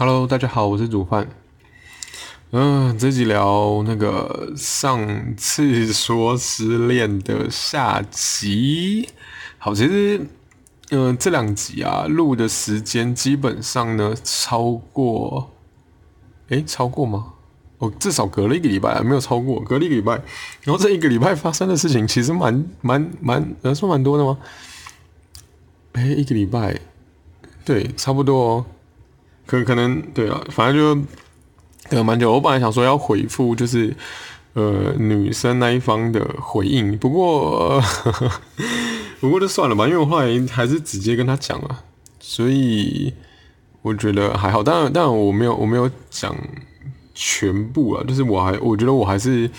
Hello，大家好，我是煮饭。嗯，这集聊那个上次说失恋的下集。好，其实，嗯，这两集啊，录的时间基本上呢，超过，诶，超过吗？哦，至少隔了一个礼拜，没有超过，隔了一个礼拜。然后这一个礼拜发生的事情，其实蛮蛮蛮，能说蛮多的吗？诶，一个礼拜，对，差不多哦。可可能对啊，反正就等蛮久。我本来想说要回复，就是呃女生那一方的回应，不过 不过就算了吧，因为我后来还是直接跟他讲了，所以我觉得还好。当然，当然我没有我没有讲全部啊，就是我还我觉得我还是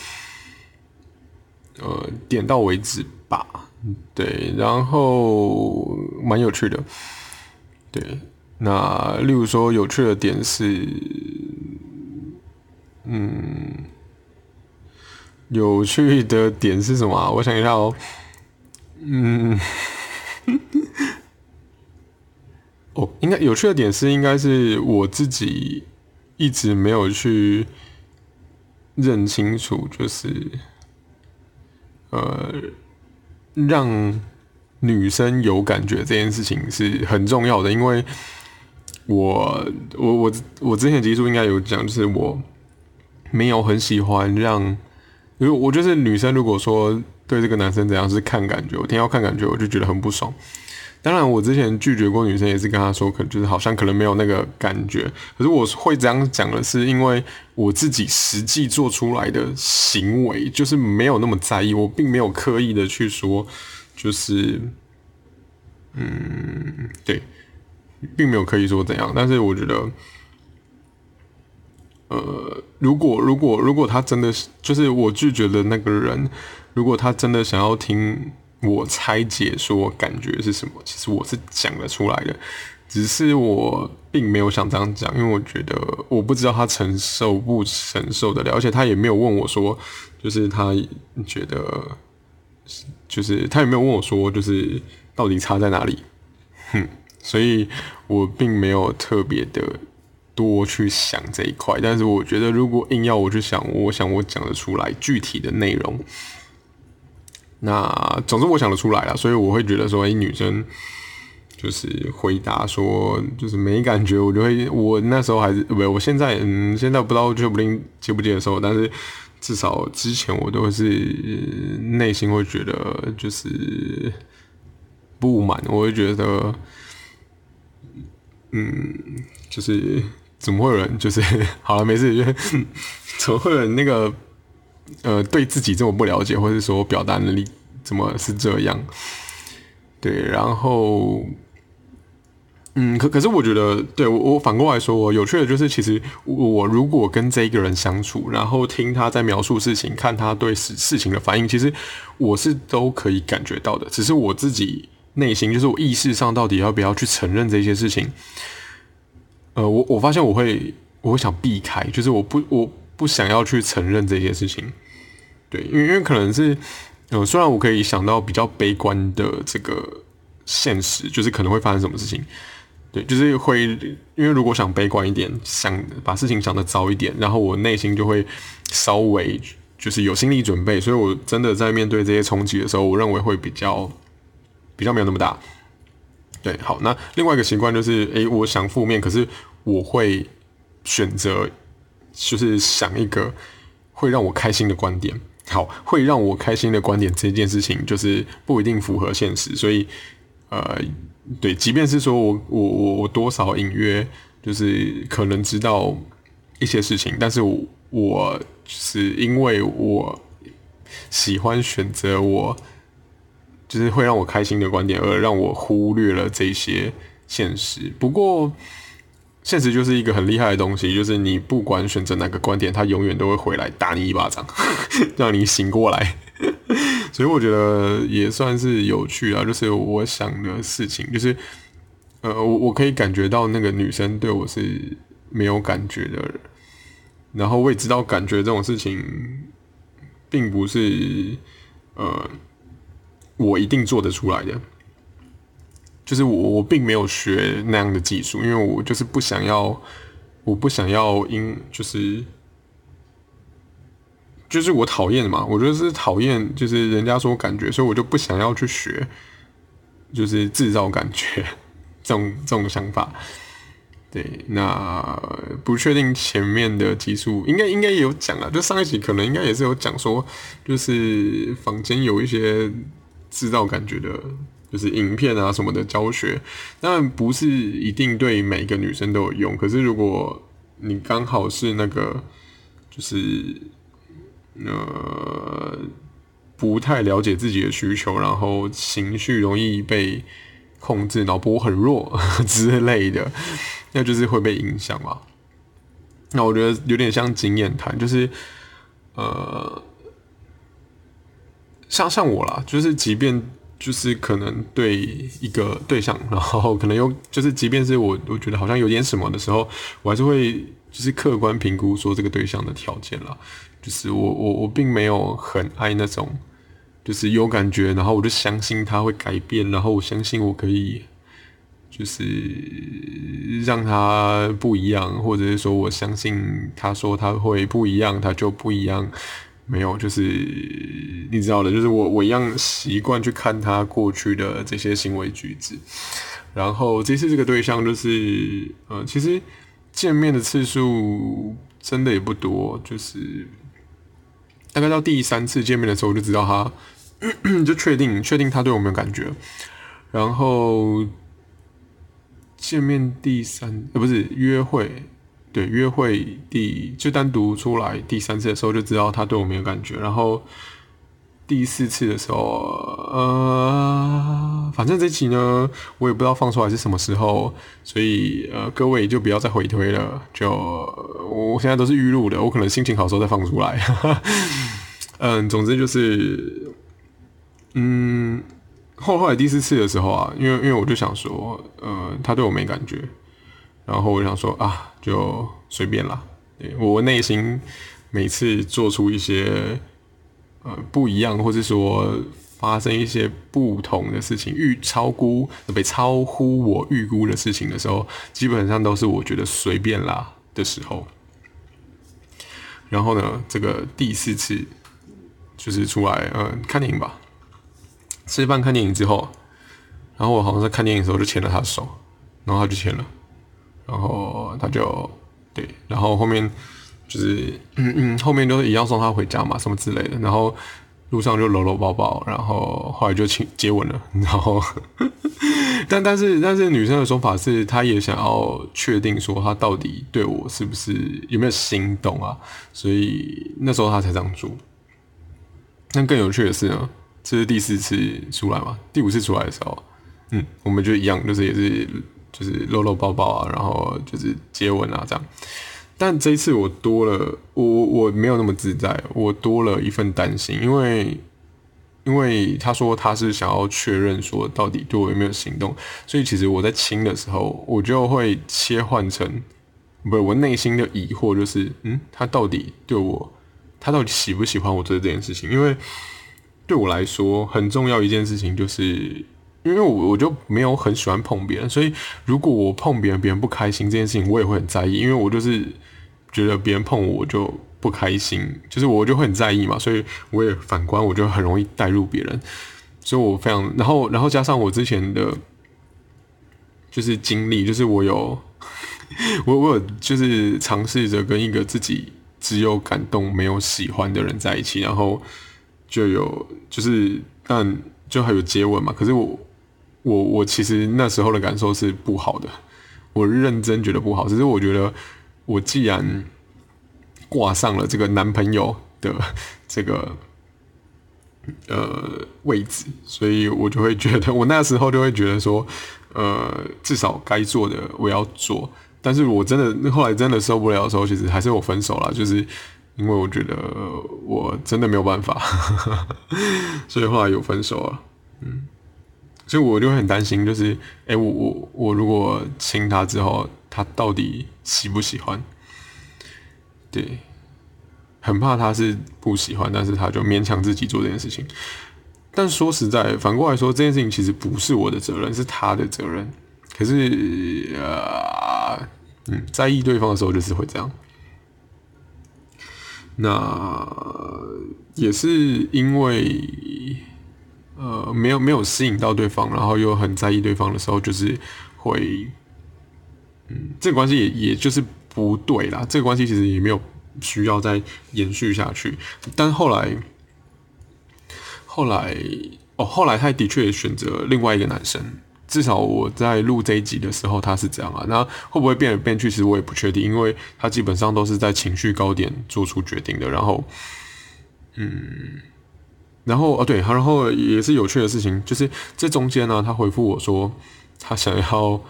呃点到为止吧。对，然后蛮有趣的，对。那例如说有趣的点是，嗯，有趣的点是什么？我想一下哦，嗯，哦，应该有趣的点是，应该是我自己一直没有去认清楚，就是呃，让女生有感觉这件事情是很重要的，因为。我我我我之前集数应该有讲，就是我没有很喜欢让，因为我就是女生，如果说对这个男生怎样是看感觉，我听要看感觉，我就觉得很不爽。当然，我之前拒绝过女生，也是跟她说，可能就是好像可能没有那个感觉。可是我会这样讲的是，因为我自己实际做出来的行为，就是没有那么在意，我并没有刻意的去说，就是，嗯，对。并没有可以说怎样，但是我觉得，呃，如果如果如果他真的是，就是我拒绝的那个人，如果他真的想要听我拆解说感觉是什么，其实我是讲得出来的，只是我并没有想这样讲，因为我觉得我不知道他承受不承受得了，而且他也没有问我说，就是他觉得，就是他也没有问我说，就是到底差在哪里，哼。所以我并没有特别的多去想这一块，但是我觉得如果硬要我去想，我想我讲得出来具体的内容。那总之我想得出来了，所以我会觉得说，哎，女生就是回答说就是没感觉，我就会我那时候还是不，我现在嗯，现在不知道就不定接不接受，但是至少之前我都是内心会觉得就是不满，我会觉得。嗯，就是怎么会有人就是 好了没事，就 怎么会有人那个呃对自己这么不了解，或者说表达能力怎么是这样？对，然后嗯，可可是我觉得，对我我反过来说，我有趣的就是，其实我如果跟这一个人相处，然后听他在描述事情，看他对事事情的反应，其实我是都可以感觉到的，只是我自己。内心就是我意识上到底要不要去承认这些事情，呃，我我发现我会我会想避开，就是我不我不想要去承认这些事情，对，因为因为可能是，呃，虽然我可以想到比较悲观的这个现实，就是可能会发生什么事情，对，就是会因为如果想悲观一点，想把事情想的糟一点，然后我内心就会稍微就是有心理准备，所以我真的在面对这些冲击的时候，我认为会比较。比较没有那么大，对，好，那另外一个习惯就是，诶，我想负面，可是我会选择，就是想一个会让我开心的观点，好，会让我开心的观点这件事情，就是不一定符合现实，所以，呃，对，即便是说我我我我多少隐约就是可能知道一些事情，但是我我是因为我喜欢选择我。就是会让我开心的观点，而让我忽略了这些现实。不过，现实就是一个很厉害的东西，就是你不管选择哪个观点，它永远都会回来打你一巴掌，让你醒过来。所以我觉得也算是有趣啊。就是我想的事情，就是呃，我我可以感觉到那个女生对我是没有感觉的，然后我也知道感觉这种事情，并不是呃。我一定做得出来的，就是我我并没有学那样的技术，因为我就是不想要我不想要因就是就是我讨厌嘛，我觉得是讨厌，就是人家说感觉，所以我就不想要去学，就是制造感觉这种这种想法。对，那不确定前面的技术应该应该也有讲啊，就上一集可能应该也是有讲说，就是房间有一些制造感觉的，就是影片啊什么的教学，当然不是一定对每个女生都有用，可是如果你刚好是那个，就是呃不太了解自己的需求，然后情绪容易被控制，脑波很弱 之类的。那就是会被影响嘛？那我觉得有点像经验谈，就是呃，像像我啦，就是即便就是可能对一个对象，然后可能又就是即便是我我觉得好像有点什么的时候，我还是会就是客观评估说这个对象的条件啦。就是我我我并没有很爱那种，就是有感觉，然后我就相信他会改变，然后我相信我可以。就是让他不一样，或者是说我相信他说他会不一样，他就不一样。没有，就是你知道的，就是我我一样习惯去看他过去的这些行为举止。然后这次这个对象就是，呃，其实见面的次数真的也不多，就是大概到第三次见面的时候，我就知道他就确定确定他对我没有感觉，然后。见面第三呃不是约会，约会第就单独出来第三次的时候就知道他对我没有感觉，然后第四次的时候，呃，反正这期呢我也不知道放出来是什么时候，所以呃各位就不要再回推了，就我现在都是预录的，我可能心情好的时候再放出来，嗯，总之就是，嗯。后后来第四次的时候啊，因为因为我就想说，呃，他对我没感觉，然后我想说啊，就随便啦。我内心每次做出一些呃不一样，或者说发生一些不同的事情，预超估被超乎我预估的事情的时候，基本上都是我觉得随便啦的时候。然后呢，这个第四次就是出来呃看电影吧。吃饭看电影之后，然后我好像在看电影的时候就牵了他的手，然后他就牵了，然后他就对，然后后面就是嗯嗯，后面都是一样送他回家嘛，什么之类的，然后路上就搂搂抱抱，然后后来就亲接吻了，然后 但但是但是女生的说法是，她也想要确定说她到底对我是不是有没有心动啊，所以那时候她才这样做。但更有趣的是呢。这是第四次出来嘛？第五次出来的时候，嗯，我们就一样，就是也是就是搂搂抱抱啊，然后就是接吻啊这样。但这一次我多了，我我没有那么自在，我多了一份担心，因为因为他说他是想要确认说到底对我有没有行动，所以其实我在亲的时候，我就会切换成不是我内心的疑惑，就是嗯，他到底对我，他到底喜不喜欢我做这件事情？因为对我来说很重要一件事情，就是因为我我就没有很喜欢碰别人，所以如果我碰别人，别人不开心这件事情，我也会很在意，因为我就是觉得别人碰我就不开心，就是我就会很在意嘛，所以我也反观，我就很容易带入别人，所以我非常，然后然后加上我之前的，就是经历，就是我有我我有就是尝试着跟一个自己只有感动没有喜欢的人在一起，然后。就有就是，但就还有接吻嘛。可是我我我其实那时候的感受是不好的，我认真觉得不好。只是我觉得，我既然挂上了这个男朋友的这个呃位置，所以我就会觉得，我那时候就会觉得说，呃，至少该做的我要做。但是我真的后来真的受不了的时候，其实还是我分手了，就是。因为我觉得我真的没有办法，所以后来有分手了。嗯，所以我就很担心，就是，哎，我我我如果亲他之后，他到底喜不喜欢？对，很怕他是不喜欢，但是他就勉强自己做这件事情。但说实在，反过来说，这件事情其实不是我的责任，是他的责任。可是，呃，嗯，在意对方的时候就是会这样。那也是因为，呃，没有没有吸引到对方，然后又很在意对方的时候，就是会，嗯，这个关系也也就是不对啦。这个关系其实也没有需要再延续下去。但后来，后来，哦，后来他的确选择另外一个男生。至少我在录这一集的时候，他是这样啊。那会不会变来变去，其实我也不确定，因为他基本上都是在情绪高点做出决定的。然后，嗯，然后哦对，然后也是有趣的事情，就是这中间呢，他回复我说，他想要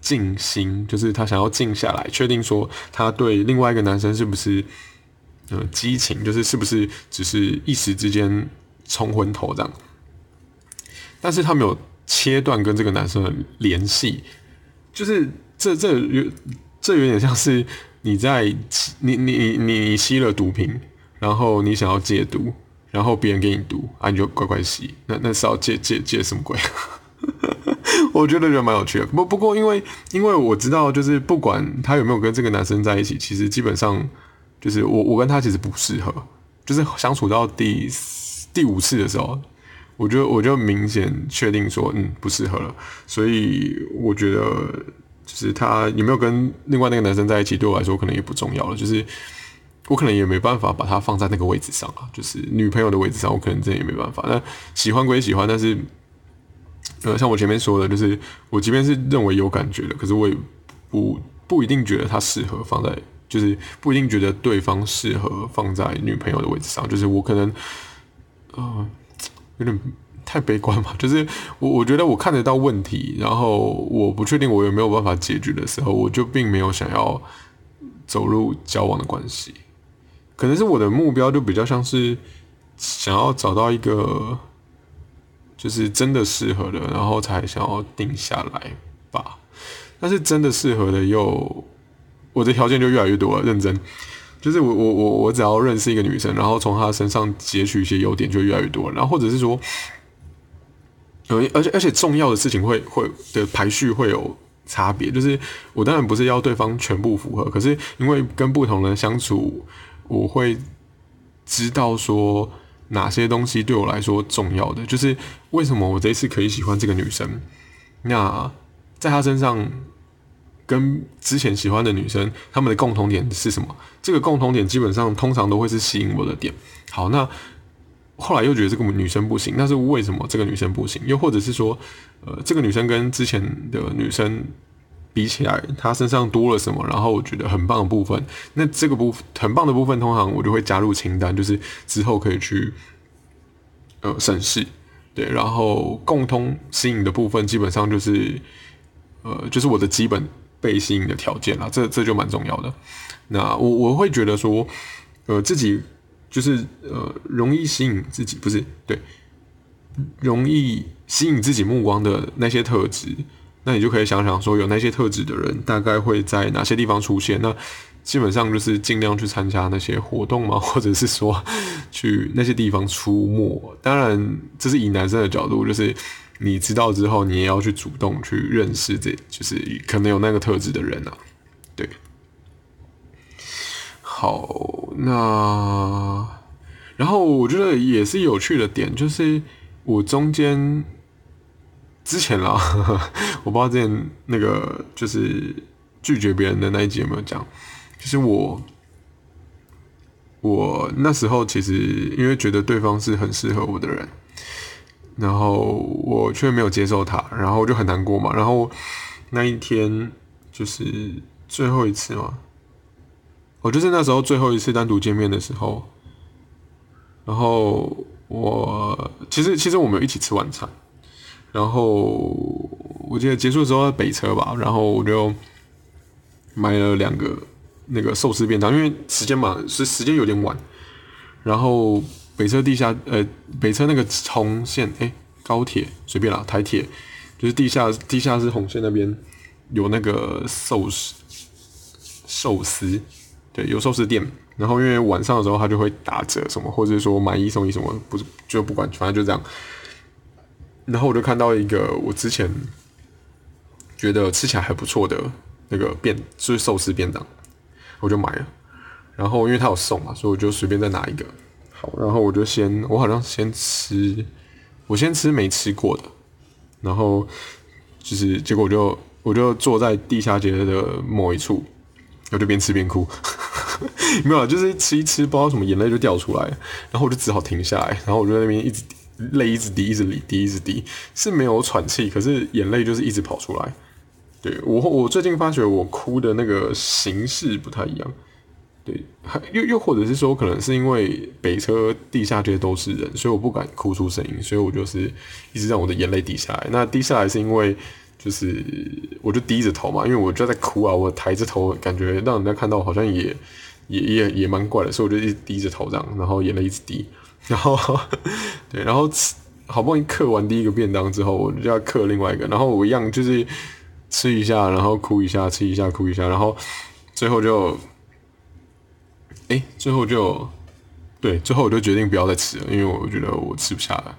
静心，就是他想要静下来，确定说他对另外一个男生是不是呃激情，就是是不是只是一时之间冲昏头这样。但是他没有。切断跟这个男生的联系，就是这这有这有点像是你在你你你你吸了毒品，然后你想要戒毒，然后别人给你读啊，你就乖乖吸，那那是要戒戒戒什么鬼？我觉得觉得蛮有趣的。不不过因为因为我知道，就是不管他有没有跟这个男生在一起，其实基本上就是我我跟他其实不适合，就是相处到第第五次的时候。我就我就明显确定说，嗯，不适合了。所以我觉得，就是他有没有跟另外那个男生在一起，对我来说可能也不重要了。就是我可能也没办法把它放在那个位置上啊，就是女朋友的位置上，我可能真的也没办法。那喜欢归喜欢，但是，呃，像我前面说的，就是我即便是认为有感觉的，可是我也不不一定觉得他适合放在，就是不一定觉得对方适合放在女朋友的位置上。就是我可能，呃。有点太悲观嘛，就是我我觉得我看得到问题，然后我不确定我有没有办法解决的时候，我就并没有想要走入交往的关系。可能是我的目标就比较像是想要找到一个就是真的适合的，然后才想要定下来吧。但是真的适合的又我的条件就越来越多了，认真。就是我我我我只要认识一个女生，然后从她身上截取一些优点，就越来越多。然后或者是说，有而且而且重要的事情会会的排序会有差别。就是我当然不是要对方全部符合，可是因为跟不同人相处，我会知道说哪些东西对我来说重要的。就是为什么我这一次可以喜欢这个女生，那在她身上。跟之前喜欢的女生，她们的共同点是什么？这个共同点基本上通常都会是吸引我的点。好，那后来又觉得这个女生不行，那是为什么这个女生不行？又或者是说，呃，这个女生跟之前的女生比起来，他身上多了什么？然后我觉得很棒的部分，那这个部很棒的部分，通常我就会加入清单，就是之后可以去呃审视。对，然后共通吸引的部分，基本上就是呃，就是我的基本。被吸引的条件啦，这这就蛮重要的。那我我会觉得说，呃，自己就是呃，容易吸引自己，不是对，容易吸引自己目光的那些特质，那你就可以想想说，有那些特质的人大概会在哪些地方出现？那基本上就是尽量去参加那些活动嘛，或者是说去那些地方出没。当然，这是以男生的角度，就是。你知道之后，你也要去主动去认识，这就是可能有那个特质的人啊。对，好，那然后我觉得也是有趣的点，就是我中间之前啦，我不知道之前那个就是拒绝别人的那一集有没有讲，就是我我那时候其实因为觉得对方是很适合我的人。然后我却没有接受他，然后我就很难过嘛。然后那一天就是最后一次嘛，我就是那时候最后一次单独见面的时候。然后我其实其实我们有一起吃晚餐，然后我记得结束的时候在北车吧，然后我就买了两个那个寿司便当，因为时间嘛是时间有点晚，然后。北车地下，呃，北车那个红线，哎，高铁随便啦，台铁就是地下地下室红线那边有那个寿司寿司，对，有寿司店。然后因为晚上的时候他就会打折什么，或者说买一送一什么，不就不管，反正就这样。然后我就看到一个我之前觉得吃起来还不错的那个便就是寿司便当，我就买了。然后因为他有送嘛，所以我就随便再拿一个。好，然后我就先，我好像先吃，我先吃没吃过的。然后就是结果我就我就坐在地下街的某一处，我就边吃边哭。没有，就是吃一吃，不知道什么眼泪就掉出来，然后我就只好停下来，然后我就在那边一直泪一直滴，一直滴，一直滴，是没有喘气，可是眼泪就是一直跑出来。对我，我最近发觉我哭的那个形式不太一样。对，还又又或者是说，可能是因为北车地下街都是人，所以我不敢哭出声音，所以我就是一直让我的眼泪滴下来。那滴下来是因为就是我就低着头嘛，因为我就在哭啊，我抬着头，感觉让人家看到好像也也也也蛮怪的，所以我就一直低着头这样，然后眼泪一直滴，然后对，然后吃好不容易嗑完第一个便当之后，我就要嗑另外一个，然后我一样就是吃一下，然后哭一下，吃一下哭一下，然后最后就。哎，最后就对，最后我就决定不要再吃了，因为我觉得我吃不下了。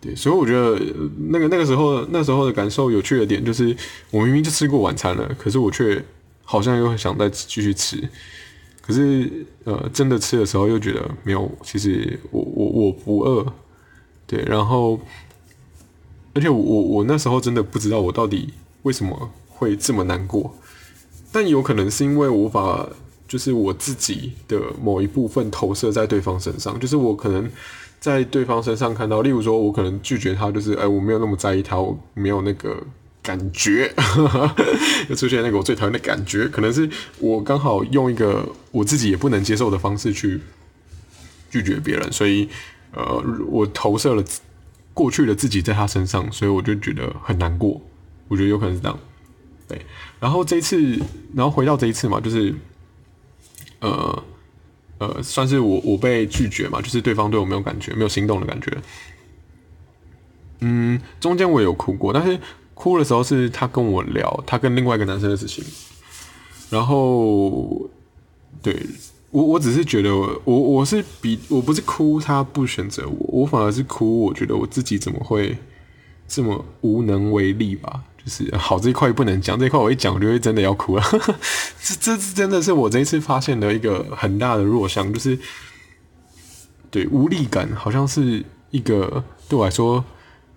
对，所以我觉得那个那个时候那时候的感受有趣的点就是，我明明就吃过晚餐了，可是我却好像又想再继续吃。可是呃，真的吃的时候又觉得没有，其实我我我不饿。对，然后而且我我那时候真的不知道我到底为什么会这么难过，但有可能是因为我无法。就是我自己的某一部分投射在对方身上，就是我可能在对方身上看到，例如说，我可能拒绝他，就是哎，我没有那么在意他，我没有那个感觉，又出现那个我最讨厌的感觉，可能是我刚好用一个我自己也不能接受的方式去拒绝别人，所以呃，我投射了过去的自己在他身上，所以我就觉得很难过，我觉得有可能是这样，对，然后这一次，然后回到这一次嘛，就是。呃呃，算是我我被拒绝嘛，就是对方对我没有感觉，没有心动的感觉。嗯，中间我也有哭过，但是哭的时候是他跟我聊他跟另外一个男生的事情。然后，对我我只是觉得我我是比我不是哭他不选择我，我反而是哭，我觉得我自己怎么会这么无能为力吧。就是好这一块不能讲，这一块我一讲我就会真的要哭了。这这真的是我这一次发现的一个很大的弱项，就是对无力感，好像是一个对我来说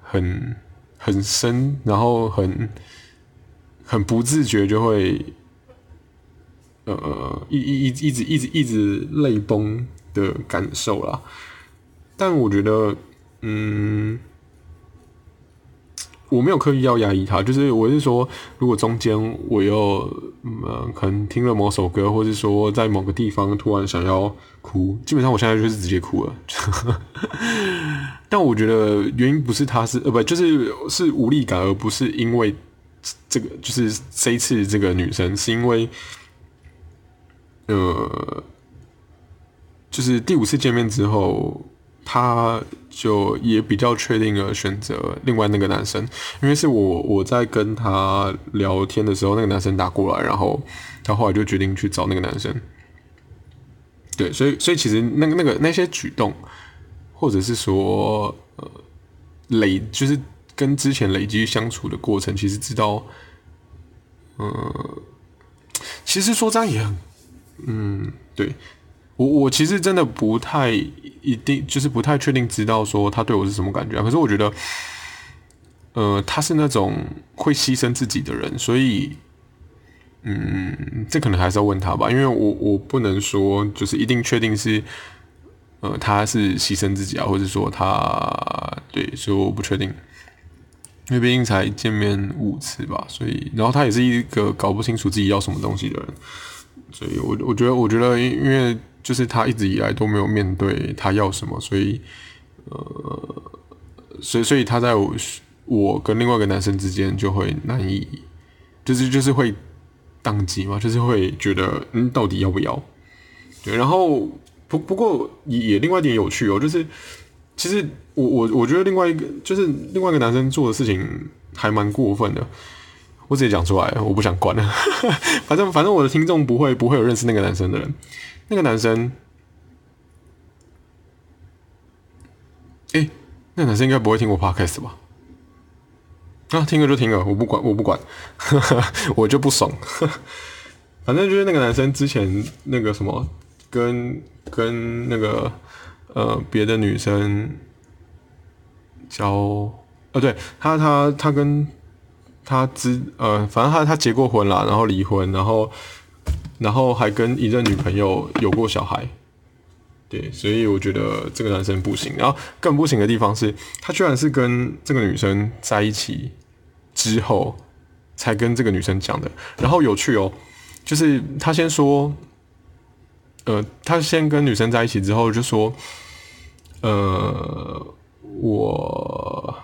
很很深，然后很很不自觉就会呃一一一一直一直一直泪崩的感受啦。但我觉得，嗯。我没有刻意要压抑他，就是我是说，如果中间我又嗯可能听了某首歌，或者说在某个地方突然想要哭，基本上我现在就是直接哭了。但我觉得原因不是他是呃不就是是无力感，而不是因为这个就是这一次这个女生是因为呃就是第五次见面之后。他就也比较确定了选择另外那个男生，因为是我我在跟他聊天的时候，那个男生打过来，然后他后来就决定去找那个男生。对，所以所以其实那个那个那些举动，或者是说呃累，就是跟之前累积相处的过程，其实知道，嗯，其实说这样也很，嗯，对。我我其实真的不太一定，就是不太确定知道说他对我是什么感觉。可是我觉得，呃，他是那种会牺牲自己的人，所以，嗯，这可能还是要问他吧，因为我我不能说就是一定确定是，呃，他是牺牲自己啊，或者说他对，所以我不确定，因为毕竟才见面五次吧，所以，然后他也是一个搞不清楚自己要什么东西的人，所以我我觉得，我觉得因因为。就是他一直以来都没有面对他要什么，所以，呃，所以所以他在我我跟另外一个男生之间就会难以，就是就是会宕机嘛，就是会觉得嗯，到底要不要？对，然后不不过也也另外一点有趣哦，就是其实我我我觉得另外一个就是另外一个男生做的事情还蛮过分的，我直接讲出来，我不想管了，反正反正我的听众不会不会有认识那个男生的人。那个男生，哎，那男生应该不会听过 podcast 吧？啊，听了就听了，我不管，我不管，我就不爽。反正就是那个男生之前那个什么，跟跟那个呃别的女生交，呃对他他他跟他之呃反正他他结过婚啦，然后离婚，然后然后还跟一任女朋友有过小孩。对，所以我觉得这个男生不行。然后更不行的地方是，他居然是跟这个女生在一起之后才跟这个女生讲的。然后有趣哦，就是他先说，呃，他先跟女生在一起之后就说，呃，我，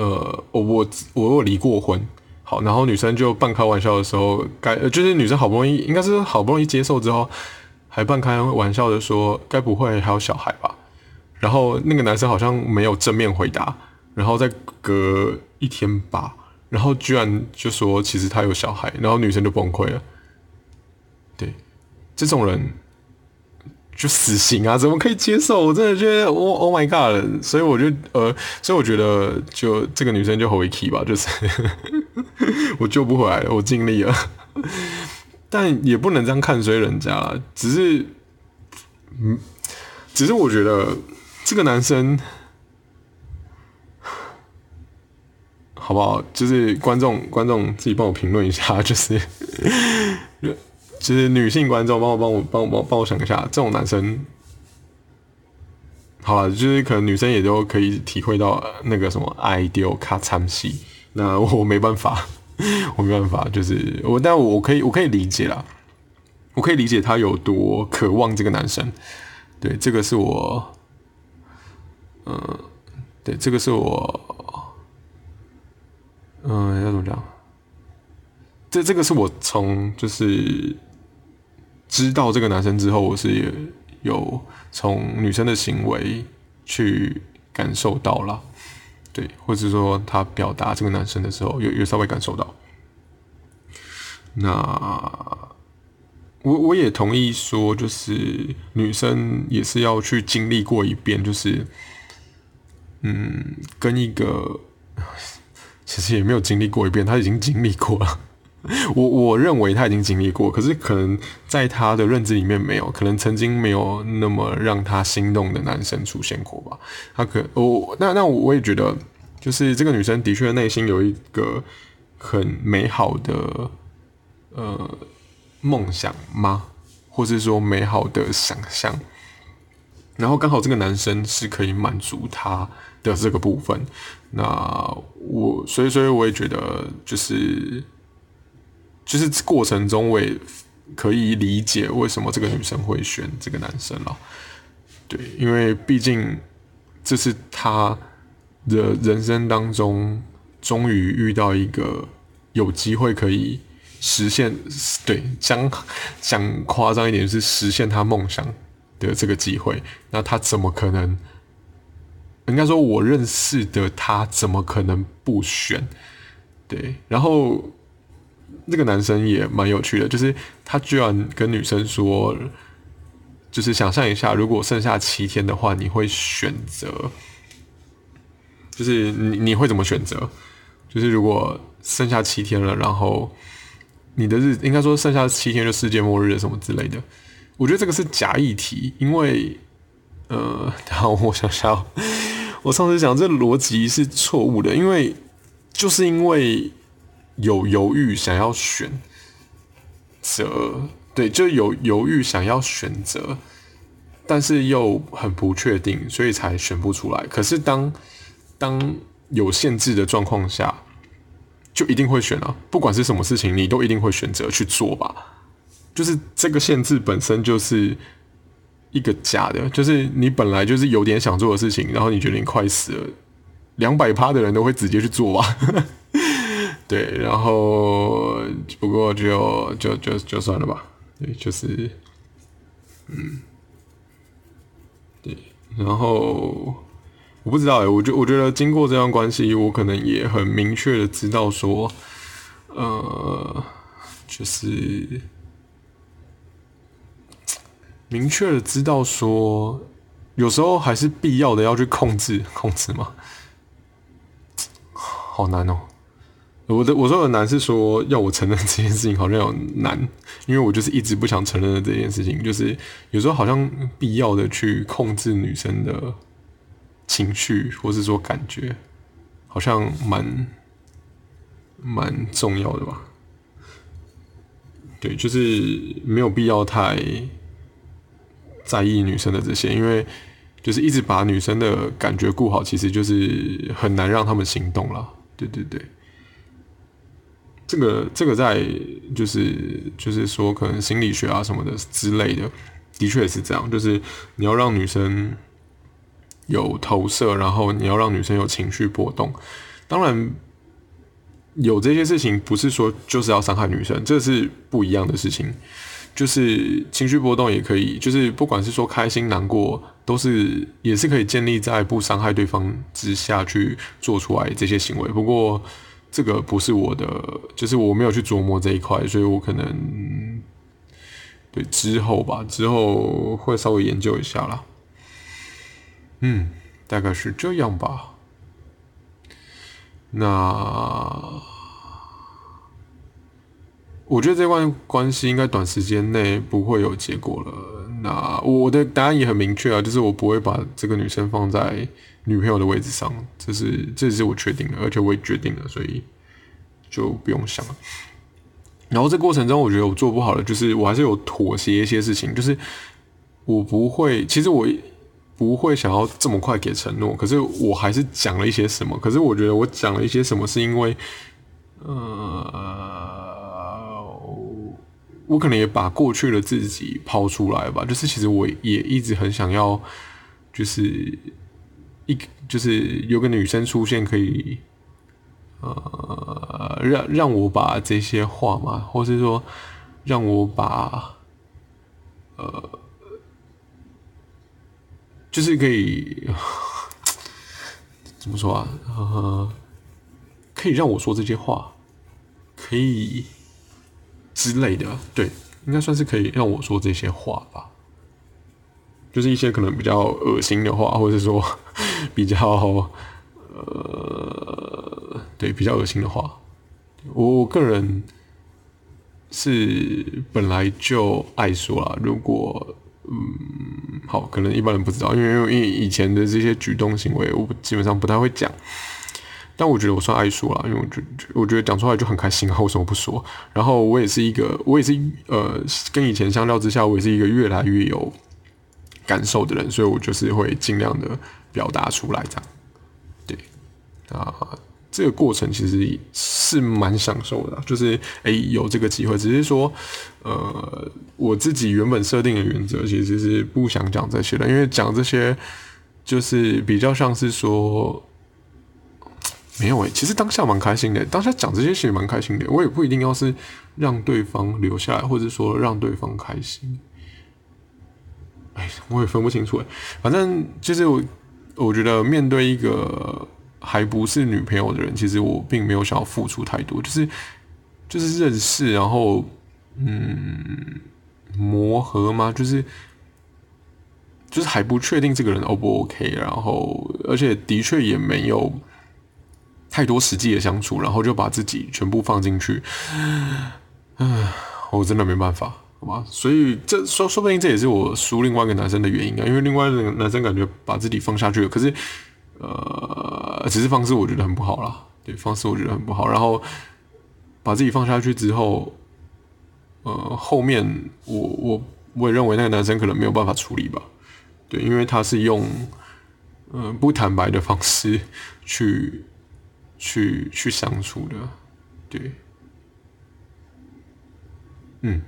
呃，我我我有离过婚。好，然后女生就半开玩笑的时候，该就是女生好不容易，应该是好不容易接受之后。还半开玩笑的说：“该不会还有小孩吧？”然后那个男生好像没有正面回答，然后再隔一天吧，然后居然就说其实他有小孩，然后女生就崩溃了。对，这种人就死刑啊！怎么可以接受？我真的觉得，我 Oh my God！所以我就呃，所以我觉得就这个女生就回 key 吧，就是 我救不回来了，我尽力了。但也不能这样看衰人家了，只是，嗯，只是我觉得这个男生，好不好？就是观众，观众自己帮我评论一下，就是，就是女性观众帮我帮我帮我帮我想一下，这种男生，好了，就是可能女生也都可以体会到那个什么爱丢卡惨戏，那我没办法。我没办法，就是我，但我可以，我可以理解啦，我可以理解他有多渴望这个男生。对，这个是我，嗯，对，这个是我，嗯，要怎么讲？这这个是我从就是知道这个男生之后，我是有从女生的行为去感受到了。对，或者说他表达这个男生的时候，有有稍微感受到。那我我也同意说，就是女生也是要去经历过一遍，就是嗯，跟一个其实也没有经历过一遍，他已经经历过了。我我认为他已经经历过，可是可能在他的认知里面没有，可能曾经没有那么让他心动的男生出现过吧。他可我那那我也觉得，就是这个女生的确内心有一个很美好的呃梦想吗？或是说美好的想象？然后刚好这个男生是可以满足他的这个部分。那我所以所以我也觉得就是。就是过程中，我也可以理解为什么这个女生会选这个男生了。对，因为毕竟这是他的人生当中终于遇到一个有机会可以实现，对，讲讲夸张一点，是实现他梦想的这个机会。那他怎么可能？应该说，我认识的他怎么可能不选？对，然后。这个男生也蛮有趣的，就是他居然跟女生说，就是想象一下，如果剩下七天的话，你会选择，就是你你会怎么选择？就是如果剩下七天了，然后你的日应该说剩下七天就世界末日什么之类的，我觉得这个是假议题，因为呃，然后我想想，我上次讲这逻辑是错误的，因为就是因为。有犹豫想要选择，对，就有犹豫想要选择，但是又很不确定，所以才选不出来。可是当当有限制的状况下，就一定会选啊！不管是什么事情，你都一定会选择去做吧。就是这个限制本身就是一个假的，就是你本来就是有点想做的事情，然后你觉得你快死了，两百趴的人都会直接去做吧。对，然后不过就就就就算了吧。对，就是，嗯，对，然后我不知道哎，我觉我觉得经过这段关系，我可能也很明确的知道说，呃，就是明确的知道说，有时候还是必要的要去控制控制嘛。好难哦。我的我说的难是说要我承认这件事情好像有难，因为我就是一直不想承认的这件事情，就是有时候好像必要的去控制女生的情绪，或是说感觉，好像蛮蛮重要的吧。对，就是没有必要太在意女生的这些，因为就是一直把女生的感觉顾好，其实就是很难让他们心动了。对对对。这个这个在就是就是说，可能心理学啊什么的之类的，的确是这样。就是你要让女生有投射，然后你要让女生有情绪波动。当然，有这些事情不是说就是要伤害女生，这是不一样的事情。就是情绪波动也可以，就是不管是说开心、难过，都是也是可以建立在不伤害对方之下去做出来这些行为。不过。这个不是我的，就是我没有去琢磨这一块，所以我可能对之后吧，之后会稍微研究一下啦。嗯，大概是这样吧。那我觉得这段关系应该短时间内不会有结果了。那我的答案也很明确啊，就是我不会把这个女生放在。女朋友的位置上，这是这是我确定的，而且我也决定了，所以就不用想了。然后这过程中，我觉得我做不好的，就是我还是有妥协一些事情，就是我不会，其实我不会想要这么快给承诺，可是我还是讲了一些什么。可是我觉得我讲了一些什么，是因为，呃，我可能也把过去的自己抛出来吧。就是其实我也一直很想要，就是。一就是有个女生出现，可以呃让让我把这些话嘛，或是说让我把呃就是可以 怎么说啊？呃，可以让我说这些话，可以之类的，对，应该算是可以让我说这些话吧。就是一些可能比较恶心的话，或者说 比较呃，对，比较恶心的话。我个人是本来就爱说啦。如果嗯，好，可能一般人不知道，因为因为以前的这些举动行为，我基本上不太会讲。但我觉得我算爱说啦，因为我觉我觉得讲出来就很开心啊，为什么不说？然后我也是一个，我也是呃，跟以前相较之下，我也是一个越来越有。感受的人，所以我就是会尽量的表达出来，这样，对，啊，这个过程其实是蛮享受的，就是诶有这个机会，只是说，呃，我自己原本设定的原则其实是不想讲这些的，因为讲这些就是比较像是说，没有诶，其实当下蛮开心的，当下讲这些其实蛮开心的，我也不一定要是让对方留下来，或者说让对方开心。哎，我也分不清楚哎，反正就是我，我觉得面对一个还不是女朋友的人，其实我并没有想要付出太多，就是就是认识，然后嗯磨合吗？就是就是还不确定这个人 O 不 OK，然后而且的确也没有太多实际的相处，然后就把自己全部放进去，唉，我真的没办法。好吧，所以这说说不定这也是我输另外一个男生的原因啊，因为另外一个男生感觉把自己放下去了，可是呃，只是方式我觉得很不好啦，对，方式我觉得很不好。然后把自己放下去之后，呃，后面我我我也认为那个男生可能没有办法处理吧，对，因为他是用嗯不坦白的方式去去去相处的，对，嗯。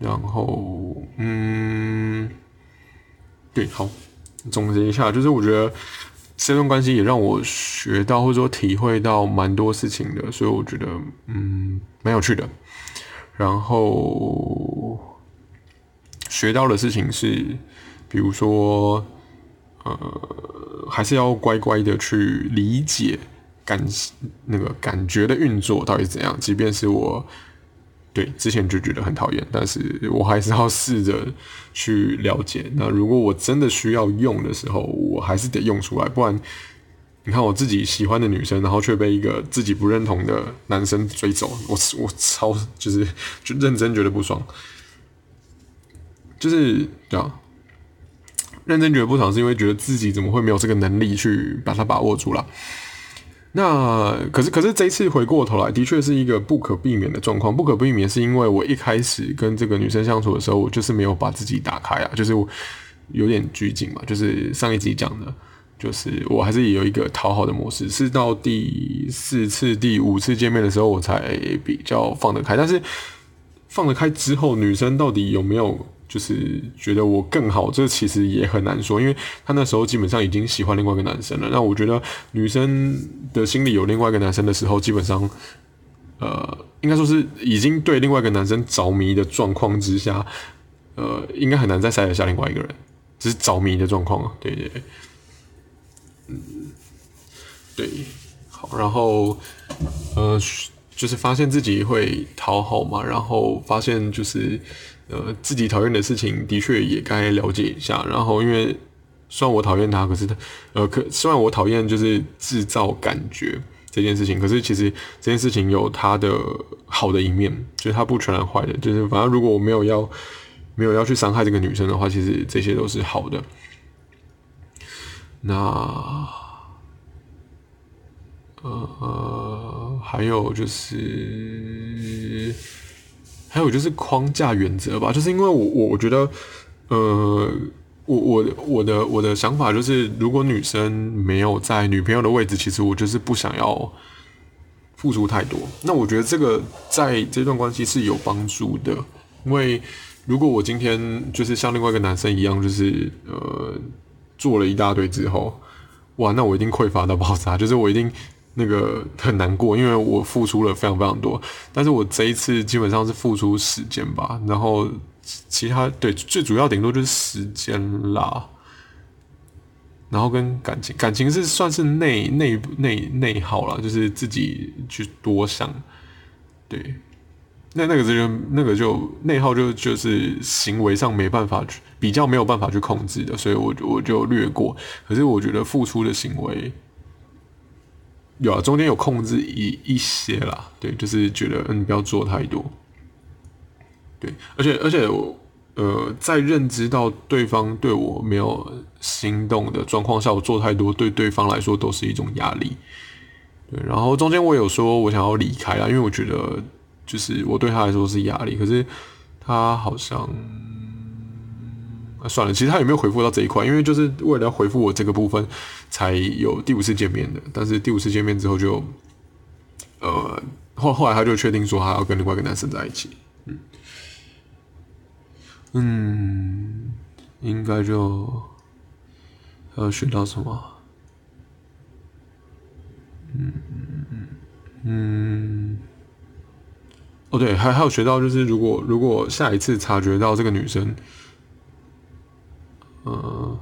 然后，嗯，对，好，总结一下，就是我觉得这段关系也让我学到或者说体会到蛮多事情的，所以我觉得，嗯，蛮有趣的。然后学到的事情是，比如说，呃，还是要乖乖的去理解感那个感觉的运作到底怎样，即便是我。对，之前就觉得很讨厌，但是我还是要试着去了解。那如果我真的需要用的时候，我还是得用出来，不然你看我自己喜欢的女生，然后却被一个自己不认同的男生追走，我我超就是就认真觉得不爽，就是这样。认真觉得不爽，是因为觉得自己怎么会没有这个能力去把它把握住了。那可是可是这一次回过头来，的确是一个不可避免的状况。不可避免是因为我一开始跟这个女生相处的时候，我就是没有把自己打开啊，就是我有点拘谨嘛。就是上一集讲的，就是我还是有一个讨好的模式，是到第四次、第五次见面的时候，我才比较放得开。但是放得开之后，女生到底有没有？就是觉得我更好，这其实也很难说，因为他那时候基本上已经喜欢另外一个男生了。那我觉得女生的心里有另外一个男生的时候，基本上，呃，应该说是已经对另外一个男生着迷的状况之下，呃，应该很难再塞得下另外一个人，只是着迷的状况啊。对对，嗯，对，好，然后，呃，就是发现自己会讨好嘛，然后发现就是。呃，自己讨厌的事情的确也该了解一下。然后，因为虽然我讨厌他，可是，呃，可虽然我讨厌就是制造感觉这件事情，可是其实这件事情有它的好的一面，就是它不全然坏的。就是反正如果我没有要没有要去伤害这个女生的话，其实这些都是好的。那呃，还有就是。还有就是框架原则吧，就是因为我我我觉得，呃，我我我的我的想法就是，如果女生没有在女朋友的位置，其实我就是不想要付出太多。那我觉得这个在这段关系是有帮助的，因为如果我今天就是像另外一个男生一样，就是呃做了一大堆之后，哇，那我一定匮乏到爆炸，就是我一定。那个很难过，因为我付出了非常非常多，但是我这一次基本上是付出时间吧，然后其他对最主要顶多就是时间啦，然后跟感情，感情是算是内内内内耗了，就是自己去多想，对，那那个就那个就内耗就就是行为上没办法去比较没有办法去控制的，所以我我就略过，可是我觉得付出的行为。有啊，中间有控制一一些啦，对，就是觉得嗯，不要做太多，对，而且而且我呃，在认知到对方对我没有心动的状况下，我做太多对对方来说都是一种压力，对，然后中间我有说我想要离开啦，因为我觉得就是我对他来说是压力，可是他好像。算了，其实他有没有回复到这一块？因为就是为了要回复我这个部分，才有第五次见面的。但是第五次见面之后，就呃后后来他就确定说他要跟另外一个男生在一起。嗯嗯，应该就还要学到什么？嗯嗯嗯嗯，哦对，还还有学到就是如果如果下一次察觉到这个女生。呃，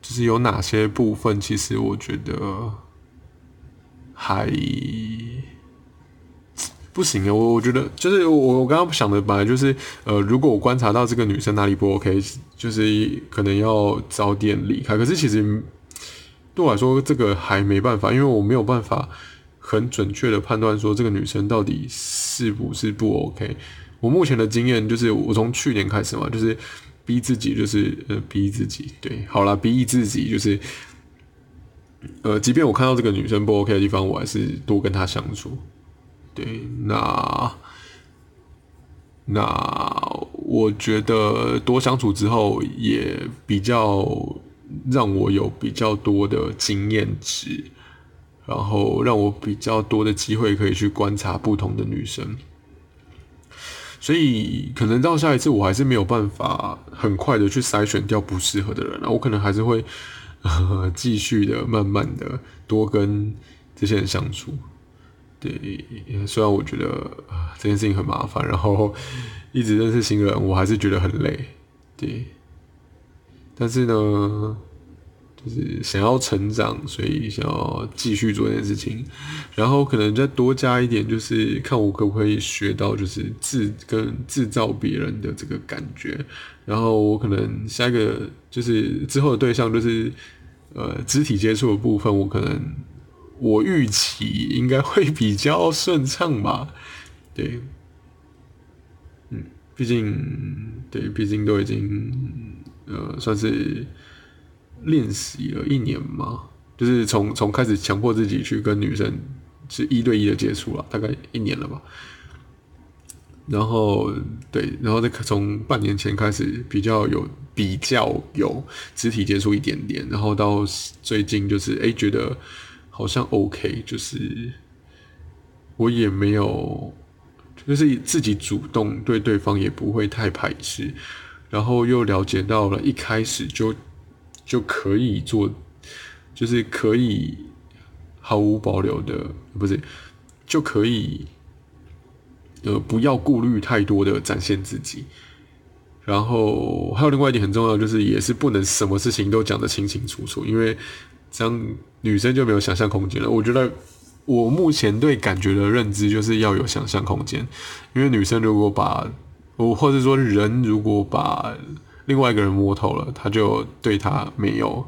就是有哪些部分，其实我觉得还不行啊。我我觉得就是我我刚刚想的本来就是，呃，如果我观察到这个女生哪里不 OK，就是可能要早点离开。可是其实对我来说，这个还没办法，因为我没有办法很准确的判断说这个女生到底是不是不 OK。我目前的经验就是，我从去年开始嘛，就是。逼自己就是呃逼自己对好了逼自己就是呃即便我看到这个女生不 OK 的地方我还是多跟她相处对那那我觉得多相处之后也比较让我有比较多的经验值，然后让我比较多的机会可以去观察不同的女生。所以可能到下一次，我还是没有办法很快的去筛选掉不适合的人，我可能还是会呃继续的慢慢的多跟这些人相处。对，虽然我觉得啊这件事情很麻烦，然后一直认识新人，我还是觉得很累。对，但是呢。就是想要成长，所以想要继续做这件事情，然后可能再多加一点，就是看我可不可以学到，就是制跟制造别人的这个感觉。然后我可能下一个就是之后的对象，就是呃肢体接触的部分，我可能我预期应该会比较顺畅吧。对，嗯，毕竟对，毕竟都已经呃算是练习了一年嘛，就是从从开始强迫自己去跟女生是一对一的接触了，大概一年了吧。然后对，然后再从半年前开始比较有比较有肢体接触一点点，然后到最近就是哎觉得好像 OK，就是我也没有，就是自己主动对对方也不会太排斥，然后又了解到了一开始就就可以做，就是可以毫无保留的，不是就可以。呃，不要顾虑太多的展现自己，然后还有另外一点很重要，就是也是不能什么事情都讲得清清楚楚，因为这样女生就没有想象空间了。我觉得我目前对感觉的认知就是要有想象空间，因为女生如果把我或者说人如果把另外一个人摸透了，他就对他没有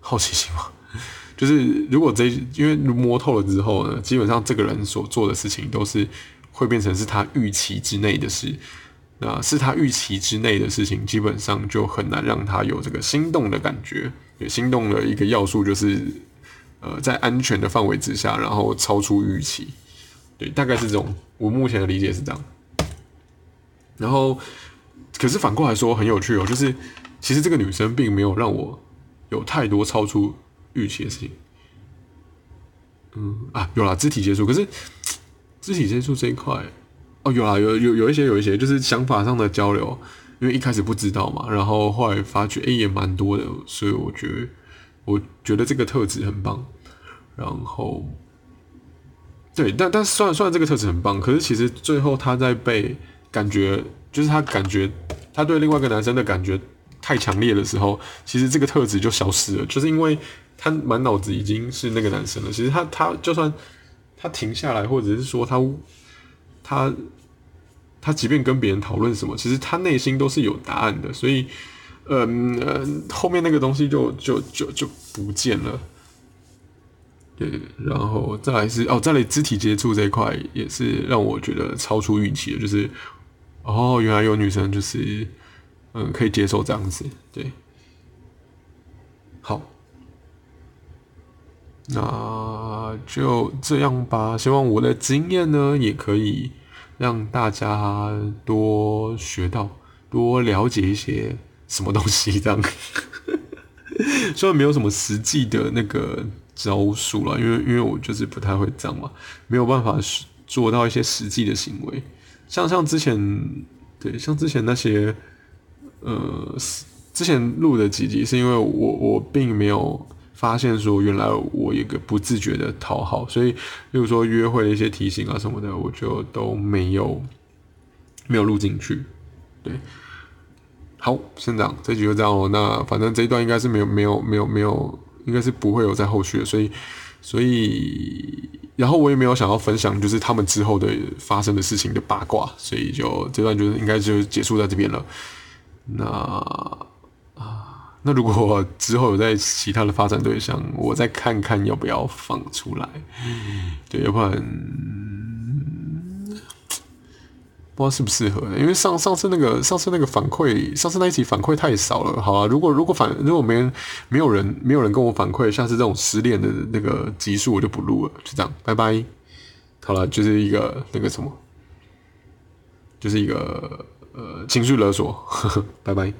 好奇心嘛。就是如果这因为摸透了之后呢，基本上这个人所做的事情都是。会变成是他预期之内的事，那是他预期之内的事情，基本上就很难让他有这个心动的感觉。对心动的一个要素就是，呃，在安全的范围之下，然后超出预期。对，大概是这种。我目前的理解是这样。然后，可是反过来说很有趣哦，就是其实这个女生并没有让我有太多超出预期的事情。嗯啊，有了肢体接触，可是。肢体接触这一块，哦，有啦，有有有一些有一些，就是想法上的交流，因为一开始不知道嘛，然后后来发觉，哎，也蛮多的，所以我觉得，我觉得这个特质很棒。然后，对，但但虽然虽然这个特质很棒，可是其实最后他在被感觉，就是他感觉他对另外一个男生的感觉太强烈的时候，其实这个特质就消失了，就是因为他满脑子已经是那个男生了。其实他他就算。他停下来，或者是说他他他即便跟别人讨论什么，其实他内心都是有答案的，所以，嗯，后面那个东西就就就就不见了。对，然后再来是哦，再来肢体接触这一块也是让我觉得超出预期的，就是哦，原来有女生就是嗯可以接受这样子，对，好。那就这样吧。希望我的经验呢，也可以让大家多学到、多了解一些什么东西。这样，虽然没有什么实际的那个招数了，因为因为我就是不太会这样嘛，没有办法做到一些实际的行为。像像之前，对，像之前那些，呃，之前录的几集，是因为我我并没有。发现说，原来我一个不自觉的讨好，所以，例如说约会的一些提醒啊什么的，我就都没有没有录进去。对，好，先这样，这集就这样哦。那反正这一段应该是没有没有没有没有，应该是不会有在后续的，所以所以，然后我也没有想要分享就是他们之后的发生的事情的八卦，所以就这段就是应该就结束在这边了。那啊。那如果之后有在其他的发展对象，我再看看要不要放出来。对，要不然不知道适不适合。因为上上次那个上次那个反馈，上次那一集反馈太少了。好啊，如果如果反如果没人没有人没有人跟我反馈，下次这种失恋的那个集数我就不录了。就这样，拜拜。好了，就是一个那个什么，就是一个呃情绪勒索。呵 呵拜拜。